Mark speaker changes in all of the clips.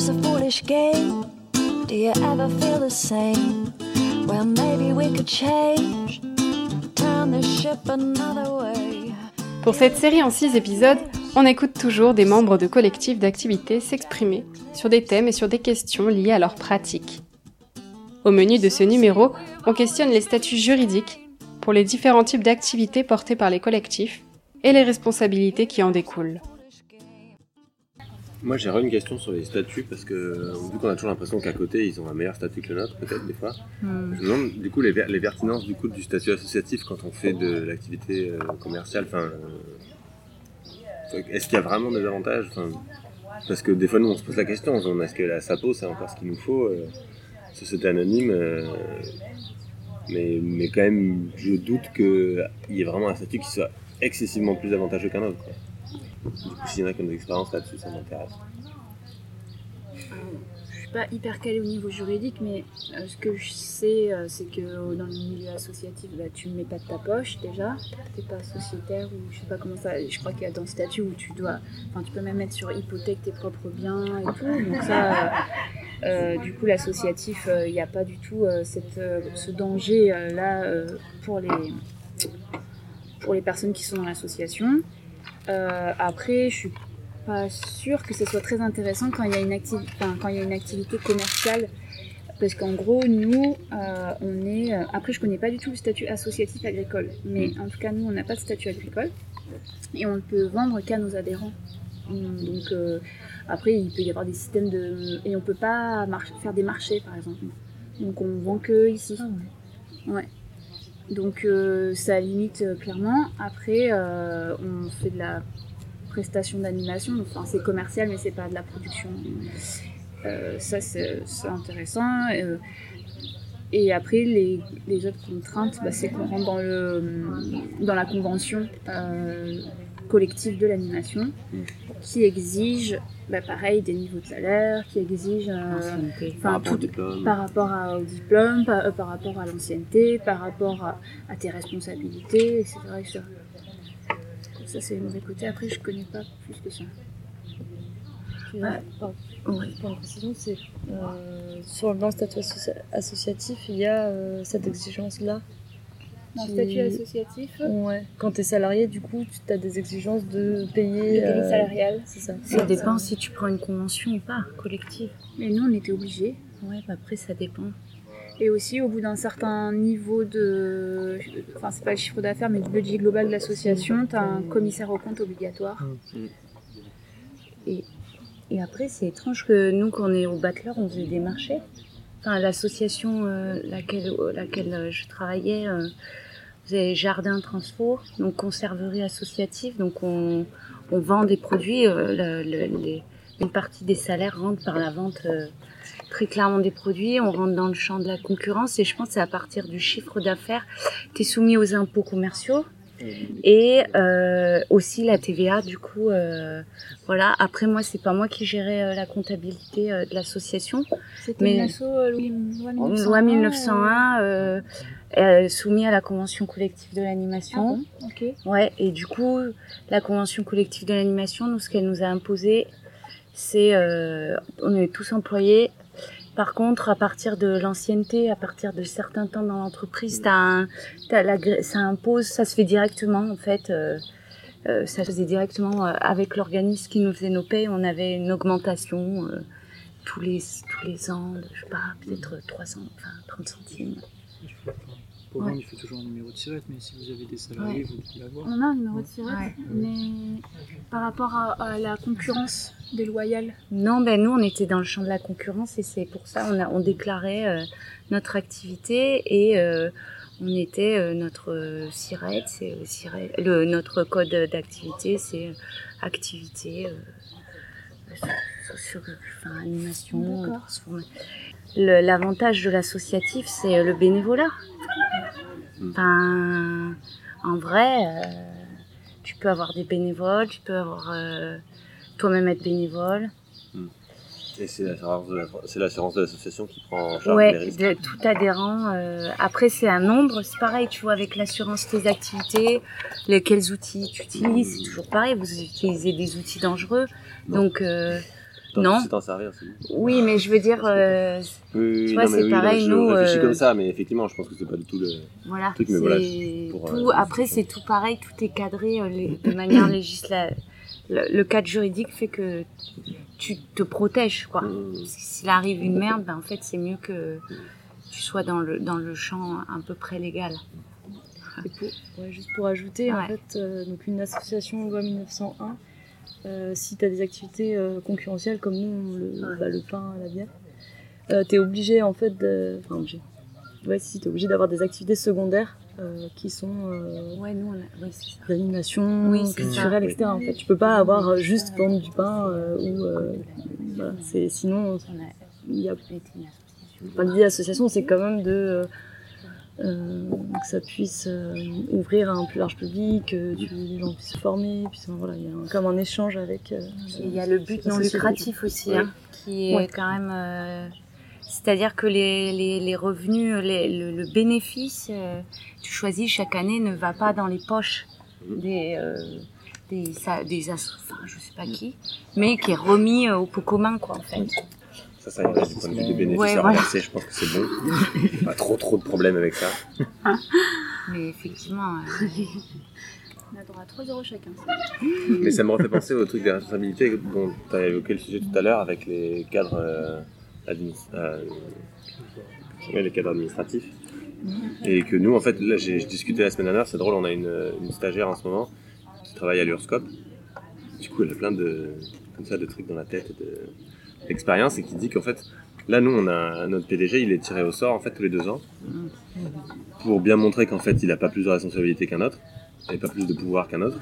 Speaker 1: life's a foolish game. Do you ever feel the same? Well, maybe we could change, turn the ship another way.
Speaker 2: Pour cette série en 6 épisodes, on écoute toujours des membres de collectifs d'activités s'exprimer sur des thèmes et sur des questions liées à leur pratique. Au menu de ce numéro, on questionne les statuts juridiques pour les différents types d'activités portées par les collectifs et les responsabilités qui en découlent.
Speaker 3: Moi j'aurais une question sur les statuts parce que vu qu'on a toujours l'impression qu'à côté ils ont un meilleur statut que le nôtre peut-être des fois.
Speaker 4: Hmm.
Speaker 3: Je me demande du coup les, ver- les pertinences du coup du statut associatif quand on fait de l'activité euh, commerciale. Enfin, euh, est-ce qu'il y a vraiment des avantages Enfin, Parce que des fois nous on se pose la question, on est-ce que la SAPO c'est encore ce qu'il nous faut euh, Société anonyme. euh, mais, mais quand même je doute qu'il y ait vraiment un statut qui soit excessivement plus avantageux qu'un autre. quoi. Du coup s'il y en a là-dessus ça m'intéresse.
Speaker 4: Je suis pas hyper calée au niveau juridique, mais euh, ce que je sais, euh, c'est que euh, dans le milieu associatif, bah, tu ne mets pas de ta poche déjà. T'es pas sociétaire ou je sais pas comment ça. Je crois qu'il y a dans le statut où tu dois. Enfin, tu peux même mettre sur hypothèque tes propres biens et tout. Donc ça. du coup, l'associatif, il n'y a pas du tout cette, ce danger là pour les pour les personnes qui sont dans l'association. Euh, après, je suis pas sûre que ce soit très intéressant quand il y a une, acti- enfin, quand il y a une activité commerciale. Parce qu'en gros, nous, euh, on est. euh, après, je connais pas du tout le statut associatif agricole. Mais en tout cas, nous, on n'a pas de statut agricole. Et on ne peut vendre qu'à nos adhérents. Hum, Donc, euh, après, il peut y avoir des systèmes de. Et on peut pas faire des marchés, par exemple. Donc, on vend que ici. Ouais. Donc, euh, ça limite euh, clairement. Après, euh, on fait de la prestation d'animation. Enfin, c'est commercial, mais c'est pas de la production. Ça, c'est intéressant. Et après, les, autres contraintes, bah, c'est qu'on rentre dans, le, dans la convention collective de l'animation, qui exige, bah, pareil, des niveaux de salaire, qui exige euh,
Speaker 3: Par
Speaker 4: enfin,
Speaker 3: rapport au
Speaker 4: tout-
Speaker 3: diplôme.
Speaker 4: par rapport à- au diplôme, par, euh, par rapport à l'ancienneté, par rapport à, à tes responsabilités, etc. Ça, c'est le mauvais côté. Après, je connais pas plus que ça. Ouais.
Speaker 5: par- précision, c'est euh, sur dans le statut associa- associatif, il y a euh, cette exigence-là.
Speaker 4: Dans le
Speaker 5: Qui-
Speaker 4: statut associatif,
Speaker 5: Ouais. Quand tu es salarié, du coup, tu as des exigences de payer.
Speaker 4: le
Speaker 5: euh,
Speaker 4: délit salarial.
Speaker 5: C'est ça.
Speaker 6: Ça dépend si tu prends une convention ou pas, collective.
Speaker 4: Mais nous, on était obligés.
Speaker 6: Ouais, bah après, ça dépend.
Speaker 4: Et aussi, au bout d'un certain niveau de. Enfin, c'est pas le chiffre d'affaires, mais le budget global de l'association, tu as un commissaire au compte obligatoire.
Speaker 6: Et, et après, c'est étrange que nous, quand on est au Battler, on faisait des marchés. Enfin, l'association euh, laquelle, laquelle euh, je travaillais euh, faisait jardin transfo, donc conserverie associative. Donc, on, on vend des produits. euh, le- le- les- une partie des salaires rentre par la vente euh, très clairement des produits. On rentre dans le champ de la concurrence. Et je pense que c'est à partir du chiffre d'affaires, tu es soumis aux impôts commerciaux. Et euh, aussi la TVA, du coup, euh, voilà. Après, moi, c'est pas moi qui gérais euh, la comptabilité de l'association.
Speaker 4: C'était
Speaker 6: Mais-
Speaker 4: une asso Louis- loi 1901.
Speaker 6: Loi 1901, euh, euh, soumis à la convention collective de
Speaker 4: Ah
Speaker 6: l'animation.
Speaker 4: bon Ok.
Speaker 6: Ouais, et du coup, la convention collective de l'animation, nous, ce qu'elle nous a imposé, c'est, on est tous employés. Par contre, à partir de l'ancienneté, à partir de certains temps dans l'entreprise, gré- ça impose, ça se fait directement en fait. euh, euh, ça se faisait directement euh, avec l'organisme qui nous faisait nos payes. On avait une augmentation euh, tous les tous les ans, de, je sais pas, peut-être 300, enfin 30 centimes.
Speaker 7: Pour moi, il faut toujours un numéro de sirette, mais si vous avez des salariés, vous devez l'avoir.
Speaker 4: On a un numéro de
Speaker 6: Ouais.
Speaker 4: mais par rapport à, à la concurrence déloyale.
Speaker 6: Non, ben nous, on était dans le champ de la concurrence et c'est pour ça on a on déclarait euh, notre activité et euh, on était euh, notre SIRET, c'est euh, SIRET- le notre code d'activité, c'est euh, activité euh, sur, sur- enfin, animation, transformation. L'avantage de l'associatif, c'est euh, le bénévolat. Enfin, en vrai, euh, tu peux avoir des bénévoles, tu peux avoir euh, toi-même être bénévole.
Speaker 3: Et c'est l'assurance de l'association qui prend en charge
Speaker 6: Ouais,
Speaker 3: les risques.
Speaker 6: de- tout adhérent. euh, après, c'est un nombre. C'est pareil, tu vois, avec l'assurance tes activités, les, quels outils tu utilises. C'est toujours pareil, vous utilisez des outils dangereux. Donc, Non.
Speaker 3: T'en servir.
Speaker 6: Oui, mais je veux dire, euh,
Speaker 3: Oui, oui,
Speaker 6: Tu vois,
Speaker 3: non, mais
Speaker 6: c'est
Speaker 3: oui, non,
Speaker 6: pareil,
Speaker 3: je
Speaker 6: nous,
Speaker 3: réfléchis
Speaker 6: euh,
Speaker 3: comme ça, mais effectivement, je pense que c'est pas du tout le.
Speaker 6: voilà.
Speaker 3: Truc, mais
Speaker 6: c'est
Speaker 3: voilà, pour,
Speaker 6: tout.
Speaker 3: euh,
Speaker 6: Après, c'est tout pareil, tout est cadré euh, les- de manière législative. Le, le cadre juridique fait que tu te protèges, quoi.
Speaker 3: Mm.
Speaker 6: Que S'il arrive une merde, ben, en fait, c'est mieux que tu sois dans le, dans le champ à peu près légal.
Speaker 5: Et pour- ouais, juste pour ajouter, en fait, euh, donc une association loi 1901, euh, si tu as des activités euh, concurrentielles comme nous, le, bah, le pain, la bière, euh, tu es obligé en fait de. Enfin, obligé. Ouais, si, tu es obligé d'avoir des activités secondaires euh, qui sont euh,
Speaker 6: Ouais, nous, on a... oui, c'est ça.
Speaker 5: d'animation
Speaker 6: Oui,
Speaker 5: culturelle, etc. En fait, tu peux pas avoir juste vendre du pain ou. voilà, c'est, sinon, il y a. Enfin, l'idée de l'association, c'est quand même de que ça puisse euh, ouvrir à un plus large public, que tu- les gens puissent se former, puis voilà, il y a un- comme un échange avec. euh,
Speaker 6: Il y a le but non lucratif aussi,
Speaker 3: Ouais.
Speaker 6: hein, qui est
Speaker 5: Ouais.
Speaker 6: quand même. euh, C'est-à-dire que les, les, les revenus, les- le, le bénéfice, euh, tu choisis chaque année, ne va pas dans les poches des, euh, des, ça- des enfin, je sais pas qui, mais qui est remis euh, au pot commun, quoi, en fait.
Speaker 3: Ça, ça irait du point de vue des bénéfices
Speaker 6: Ouais,
Speaker 3: à
Speaker 6: voilà.
Speaker 3: reverser, je pense que c'est bon. pas trop trop de problèmes avec ça.
Speaker 6: Mais effectivement, euh,
Speaker 4: On a droit à 3 euros chacun.
Speaker 3: Mais ça me refait penser au truc des responsabilités dont tu as évoqué le sujet tout à l'heure avec les cadres, euh, euh, ouais, les cadres administratifs. Et que nous, en fait, là, j'ai je discutais la semaine dernière, c'est drôle, on a une, une stagiaire en ce moment qui travaille à l'URSCOP. Du coup, elle a plein de, comme ça, de trucs dans la tête et de- d'expérience et qui dit qu'en fait, là, nous, on a notre PDG, il est tiré au sort, en fait, tous les deux ans pour bien montrer qu'en fait, il n'a pas plus de responsabilité qu'un autre et pas plus de pouvoir qu'un autre.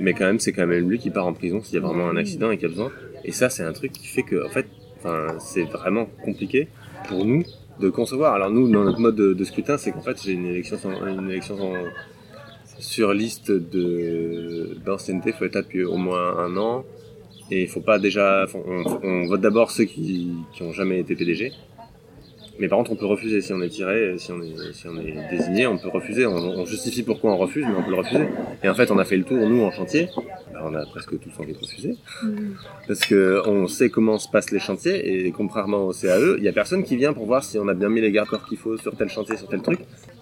Speaker 3: Mais quand même, c'est quand même lui qui part en prison s'il y a vraiment un accident et qu'il a besoin. Et ça, c'est un truc qui fait que, en fait, c'est vraiment compliqué pour nous de concevoir. Alors nous, dans notre mode de, scrutin, c'est qu'en fait, j'ai une élection, sur liste de d'ancienneté. Faut être là depuis au moins un an. Et il faut pas déjà. On, on vote d'abord ceux qui, qui ont jamais été PDG. Mais par contre, on peut refuser si on est tiré, si on est, si on est désigné, on peut refuser. On, on justifie pourquoi on refuse, mais on peut le refuser. Et en fait, on a fait le tour, nous, en chantier. Bah, on a presque tous envie de refuser. Parce que on sait comment se passent les chantiers, et contrairement au CAE, il y a personne qui vient pour voir si on a bien mis les garde-corps qu'il faut sur tel chantier, sur tel truc.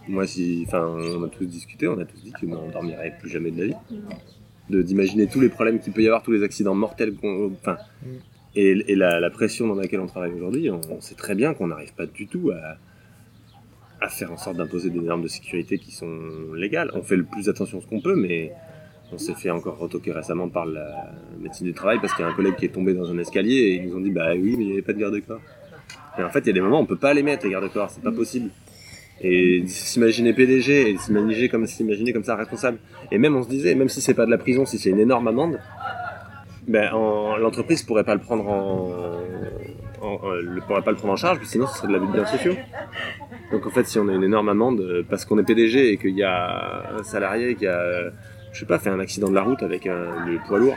Speaker 3: Moi, si, enfin, on a tous discuté, on a tous dit que on dormirait plus jamais de la vie. De, d'imaginer tous les problèmes qu'il peut y avoir, tous les accidents mortels qu'on, enfin, et, et la, la pression dans laquelle on travaille aujourd'hui, on, on sait très bien qu'on n'arrive pas du tout à, à faire en sorte d'imposer des normes de sécurité qui sont légales. On fait le plus attention ce qu'on peut, mais on s'est fait encore retoquer récemment par la médecine du travail parce qu'il y a un collègue qui est tombé dans un escalier et ils nous ont dit bah oui, mais il n'y avait pas de garde-corps. Et en fait, il y a des moments où on peut pas les mettre les garde-corps, c'est pas possible. Et s'imaginer PDG et s'imaginer comme s'imaginer comme ça responsable. Et même on se disait, même si c'est pas de la prison, si c'est une énorme amende, ben en- l'entreprise pourrait pas le prendre en, le pourrait pas le prendre en charge, sinon ce serait de l'abus de biens sociaux. Donc en fait, si on a une énorme amende euh, parce qu'on est PDG et qu'il y a un salarié qui a, je sais pas, fait un accident de la route avec un, poids lourd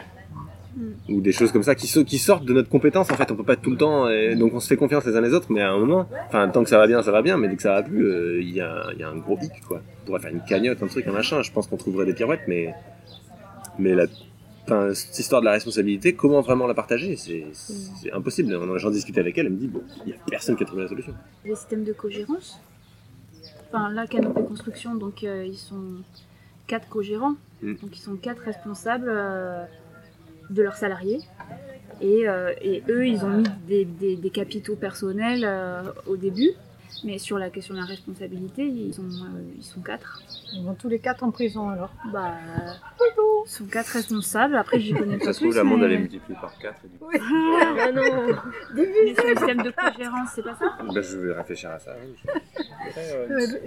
Speaker 3: ou des choses comme ça qui, so- qui sortent de notre compétence en fait on peut pas être tout le temps et donc on se fait confiance les uns les autres mais à un moment enfin tant que ça va bien ça va bien mais dès que ça va plus euh, il y, a, il y a un gros hic quoi on pourrait faire une cagnotte un truc un machin je pense qu'on trouverait des pirouettes mais mais la enfin, cette histoire de la responsabilité comment vraiment la partager c'est impossible j'en discutais avec elle elle me dit bon il y a personne qui a trouvé la solution
Speaker 4: Les systèmes de cogérance? Enfin, là, Canopée Construction, donc euh, ils sont quatre co-gérants.
Speaker 3: Mm.
Speaker 4: Donc ils sont quatre responsables euh, de leurs salariés. Et, euh, et eux, ils ont mis des capitaux personnels euh, au début. Mais sur la question de la responsabilité, ils sont, euh, ils sont quatre.
Speaker 8: Ils vont tous les quatre en prison alors.
Speaker 4: Bah, ils sont quatre responsables. Après, j'y connais pas
Speaker 3: ça se trouve la monde
Speaker 4: mais-
Speaker 3: elle est multipliée par 4 et du coup,
Speaker 5: Ah non
Speaker 4: Mais sur le système de cogérance, c'est pas ça?
Speaker 3: Bah, je vais réfléchir à ça oui.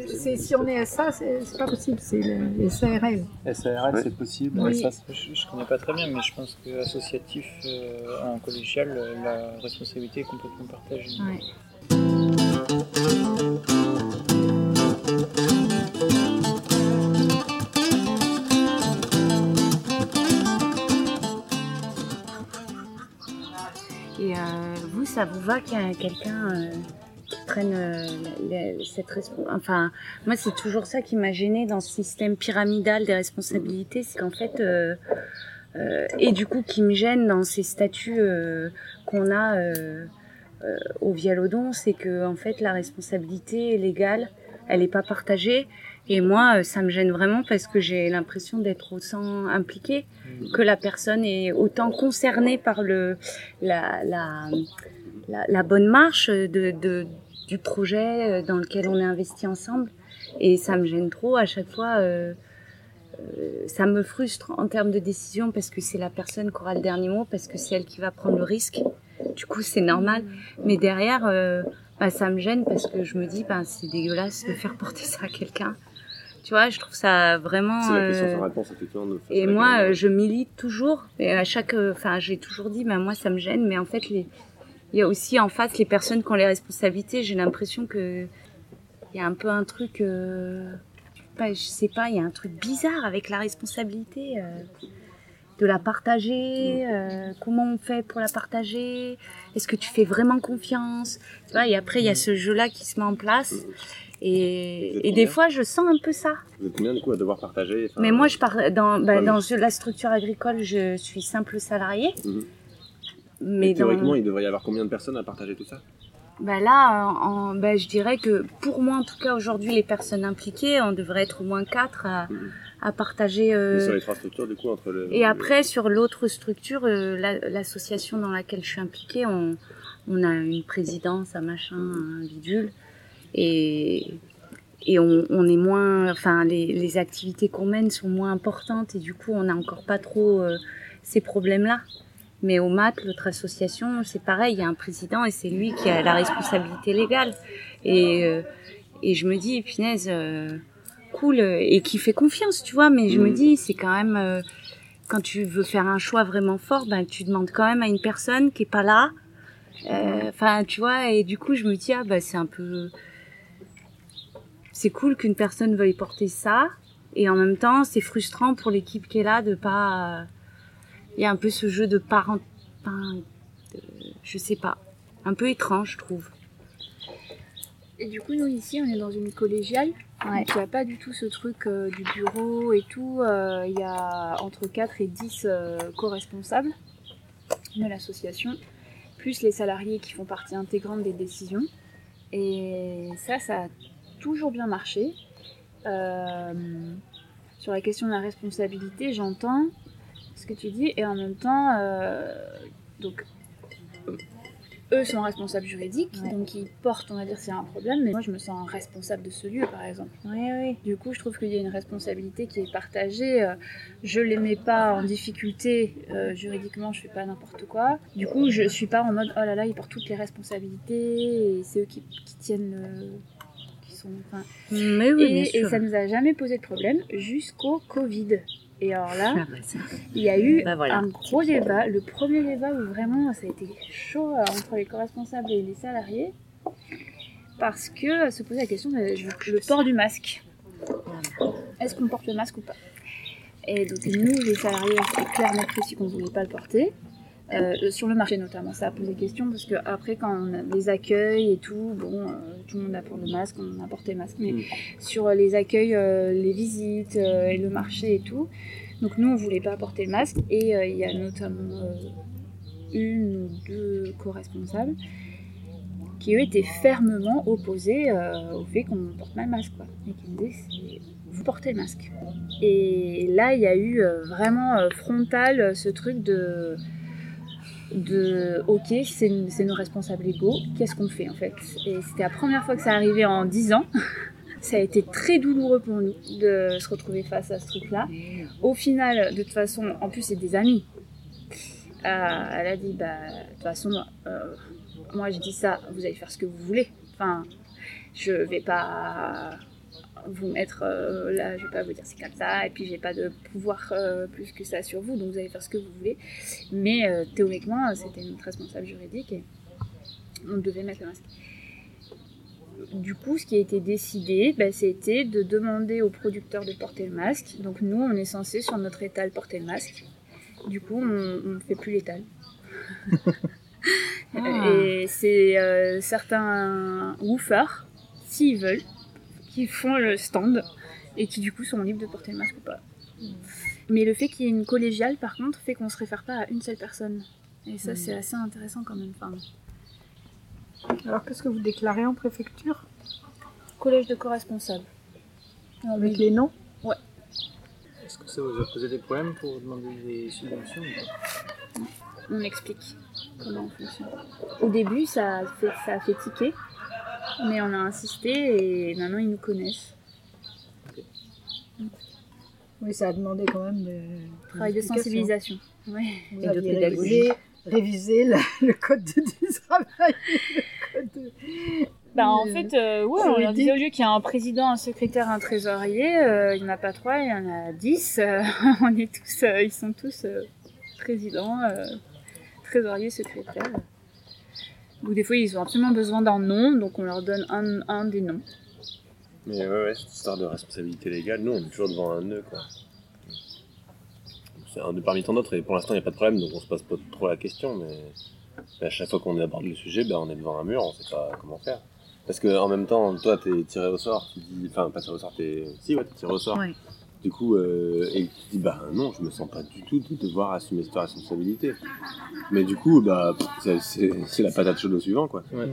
Speaker 8: C'est- si on est à ça, c'est c'est pas possible, c'est le- les SARL.
Speaker 7: SARL,
Speaker 3: Ouais.
Speaker 7: c'est possible.
Speaker 8: Oui.
Speaker 7: Ça, c'est- je, je connais pas très bien, mais je pense que associatif euh, en collégial, la responsabilité est complètement partagée.
Speaker 6: Et euh, vous, ça vous va qu'il y ait quelqu'un euh, qui prenne euh, la- la- cette responsabilité Enfin, moi, c'est toujours ça qui m'a gêné dans ce système pyramidal des responsabilités, c'est qu'en fait, euh, euh, et du coup qui me gêne dans ces statuts euh, qu'on a euh, euh, au Vialodon, c'est que en fait la responsabilité légale, elle n'est pas partagée. Et moi, euh, ça me gêne vraiment parce que j'ai l'impression d'être autant impliquée que la personne est autant concernée par le la la, la, la bonne marche de, de du projet euh, dans lequel on est investi ensemble. Et ça me gêne trop à chaque fois. euh, euh, ça me frustre en termes de décision parce que c'est la personne qui aura le dernier mot, parce que c'est elle qui va prendre le risque. Du coup, c'est normal. Mais derrière, euh, bah, ça me gêne parce que je me dis, bah, c'est dégueulasse de faire porter ça à quelqu'un. Tu vois, je trouve ça vraiment.
Speaker 3: C'est la question
Speaker 6: euh,
Speaker 3: sans réponse,
Speaker 6: et moi, euh, je milite toujours. Et à chaque, euh, enfin, j'ai toujours dit, bah, moi, ça me gêne. Mais en fait, les, il y a aussi en face les personnes qui ont les responsabilités. J'ai l'impression que il y a un peu un truc, euh, je sais pas, il y a un truc bizarre avec la responsabilité. De la partager, euh, comment on fait pour la partager, est-ce que tu fais vraiment confiance, tu vois, et après il y a ce jeu-là qui se met en place, et, et des fois je sens un peu ça.
Speaker 3: Vous êtes combien du coup à devoir partager enfin,
Speaker 6: Mais moi, je pars dans, bah, la structure agricole, je suis simple salarié.
Speaker 3: Mhm.
Speaker 6: Mais
Speaker 3: et théoriquement,
Speaker 6: dans,
Speaker 3: il devrait y avoir combien de personnes à partager tout ça?
Speaker 6: Bah là, en, bah, je dirais que pour moi, en tout cas, aujourd'hui, les personnes impliquées, on devrait être au moins quatre à,
Speaker 3: Mhm.
Speaker 6: À partager. euh,
Speaker 3: Mais Sur les trois structures, du coup, entre le.
Speaker 6: Et après, sur l'autre structure, euh, la- l'association dans laquelle je suis impliquée, on, on a une présidence, un machin, un bidule. Et, et on, on est moins. Enfin, les, les activités qu'on mène sont moins importantes et du coup, on n'a encore pas trop euh, ces problèmes-là. Mais au MAT, l'autre association, c'est pareil, il y a un président et c'est lui qui a la responsabilité légale. Et, euh, et je me dis, punaise, euh, cool, euh, et qui fait confiance, tu vois, mais je me
Speaker 3: Mhm.
Speaker 6: dis, c'est quand même. euh, quand tu veux faire un choix vraiment fort, ben, tu demandes quand même à une personne qui est pas là. Euh, Enfin, tu vois, et du coup, je me dis, ah, bah, c'est un peu. C'est cool qu'une personne veuille porter ça, et en même temps, c'est frustrant pour l'équipe qui est là de pas. Il y a un peu ce jeu de parent. enfin, de- Je sais pas. Un peu étrange, je trouve.
Speaker 4: Et du coup, nous ici, on est dans une collégiale.
Speaker 6: Ouais.
Speaker 4: Donc, il n'y a pas du tout ce truc euh, du bureau et tout. Euh, Il y a entre 4 et 10 euh, co-responsables de l'association, plus les salariés qui font partie intégrante des décisions. Et ça, ça a toujours bien marché. Sur la question de la responsabilité, j'entends ce que tu dis, et en même temps, donc eux sont responsables juridiques,
Speaker 6: Ouais.
Speaker 4: donc ils portent, on va dire, a un problème, mais moi je me sens responsable de ce lieu, par exemple.
Speaker 6: Oui, oui.
Speaker 4: Du coup, je trouve qu'il y a une responsabilité qui est partagée. Euh, Je les mets pas en difficulté euh, juridiquement, je fais pas n'importe quoi. Du coup, je suis pas en mode oh là là, ils portent toutes les responsabilités et c'est eux qui, qui tiennent le. qui sont. enfin,
Speaker 6: Mais oui, bien
Speaker 4: et, et
Speaker 6: sûr.
Speaker 4: ça nous a jamais posé de problème jusqu'au Covid. Et alors là,
Speaker 6: Ah, bah, ça.
Speaker 4: il y a eu
Speaker 6: Bah, voilà.
Speaker 4: un gros débat, le premier débat où vraiment ça a été chaud euh, entre les co-responsables et les salariés, parce que euh, se posait la question de le port du masque. Est-ce qu'on porte le masque ou pas? Et donc nous, les salariés, c'est clairement précis qu'on ne voulait pas le porter. Euh, sur le marché notamment, ça a posé question parce que après quand on a les accueils et tout, bon, euh, tout le monde a porté le masque, on a porté le masque, mais
Speaker 3: Mm.
Speaker 4: sur euh, les accueils, euh, les visites et le marché et tout, donc nous on voulait pas porter le masque et il y a notamment une ou deux co-responsables qui eux étaient fermement opposés au fait qu'on porte pas le masque quoi, et qui disaient c'est vous portez le masque. Et là il y a eu vraiment frontal ce truc de de ok c'est nos responsables légaux qu'est-ce qu'on fait en fait? Et c'était la première fois que ça arrivait en 10 ans. Ça a été très douloureux pour nous de se retrouver face à ce truc là au final de toute façon en plus c'est des amis. Euh, elle a dit bah de toute façon euh, moi je dis ça vous allez faire ce que vous voulez. Enfin je vais pas vous mettre euh, là, je vais pas vous dire c'est comme ça, et puis j'ai pas de pouvoir euh, plus que ça sur vous, donc vous allez faire ce que vous voulez. Mais euh, théoriquement, c'était notre responsable juridique et on devait mettre le masque. Du coup, ce qui a été décidé, bah, c'était de demander aux producteurs de porter le masque. Donc nous, on est censé sur notre étal porter le masque. Du coup, on ne fait plus l'étal.
Speaker 6: Ah.
Speaker 4: Et c'est certains woofers, s'ils veulent, qui font le stand et qui du coup sont libres de porter le masque ou pas. Mais le fait qu'il y ait une collégiale, par contre, fait qu'on se réfère pas à une seule personne. Et ça,
Speaker 8: Mm.
Speaker 4: c'est assez intéressant quand même. Enfin,
Speaker 8: Alors, qu'est-ce que vous déclarez en préfecture?
Speaker 4: Collège de on
Speaker 8: Avec les noms?
Speaker 7: Est-ce que ça vous a posé des problèmes pour demander des subventions ou pas?
Speaker 4: On explique comment on fonctionne. Au début, ça a fait, ça a fait tiquer, mais on a insisté et maintenant ils nous connaissent.
Speaker 8: Oui, ça a demandé quand même de.
Speaker 4: Travail de sensibilisation. Ouais.
Speaker 8: Vous
Speaker 6: Et de pédagogie.
Speaker 8: révisé le, le code de, du travail. le code de-
Speaker 4: Bah, en
Speaker 8: Euh,
Speaker 4: fait, euh, ouais, on leur disait au lieu qu'il y a un président, un secrétaire, un trésorier, euh, il n'y en a pas trois, il y en a dix. euh, on est tous, euh, ils sont tous euh, présidents, euh, trésoriers, Donc des fois, ils ont absolument besoin d'un nom, donc on leur donne un, un des noms.
Speaker 3: Mais ouais, ouais, cette histoire de responsabilité légale, nous, on est toujours devant un nœud, quoi. C'est un nœud parmi tant d'autres, et pour l'instant, il n'y a pas de problème, donc on se pose pas trop la question, mais, mais à chaque fois qu'on aborde le sujet, ben, on est devant un mur, on sait pas comment faire. Parce que en même temps, toi, t'es tiré au sort, tu dis, enfin, pas tiré au sort, t'es, si, ouais, t'es tiré au sort.
Speaker 6: Ouais.
Speaker 3: Du coup, euh, et tu dis, bah non, je me sens pas du tout de devoir assumer cette responsabilité. Mais du coup, bah, c'est- la patate chaude au suivant, quoi.
Speaker 7: Ouais.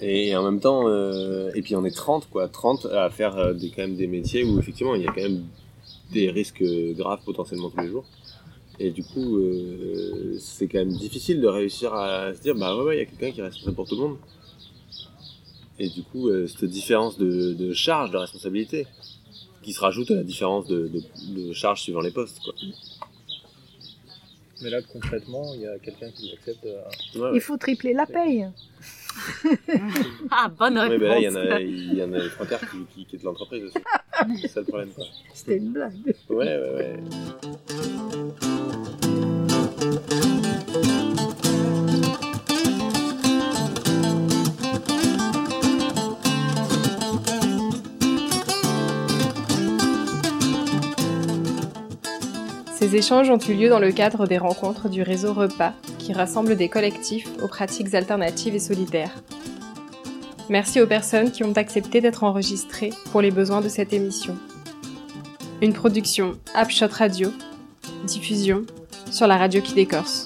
Speaker 3: Et en même temps, euh, et puis on est 30, quoi, 30 à faire euh, des, quand même des métiers où effectivement il y a quand même des risques euh, graves potentiellement tous les jours. Et du coup, euh, c'est quand même difficile de réussir à se dire, bah ouais, ouais, il y a quelqu'un qui est responsable pour tout le monde. Et du coup, euh, cette différence de, de charge, de responsabilité, qui se rajoute à la différence de, de, de charge suivant les postes, quoi.
Speaker 7: Mais là, concrètement, il y a quelqu'un qui l'accepte. euh,
Speaker 3: Ouais, ouais.
Speaker 8: Il faut tripler la paye.
Speaker 6: Ah, bonne réponse.
Speaker 3: bah là, il y en a, il y en a les trois quarts qui, qui quittent l'entreprise aussi. C'est ça le problème.
Speaker 8: C'était une blague.
Speaker 3: Ouais, ouais, ouais.
Speaker 2: Ces échanges ont eu lieu dans le cadre des rencontres du réseau Repas, qui rassemble des collectifs aux pratiques alternatives et solidaires. Merci aux personnes qui ont accepté d'être enregistrées pour les besoins de cette émission. Une production Upshot Radio, diffusion sur la radio qui décorce.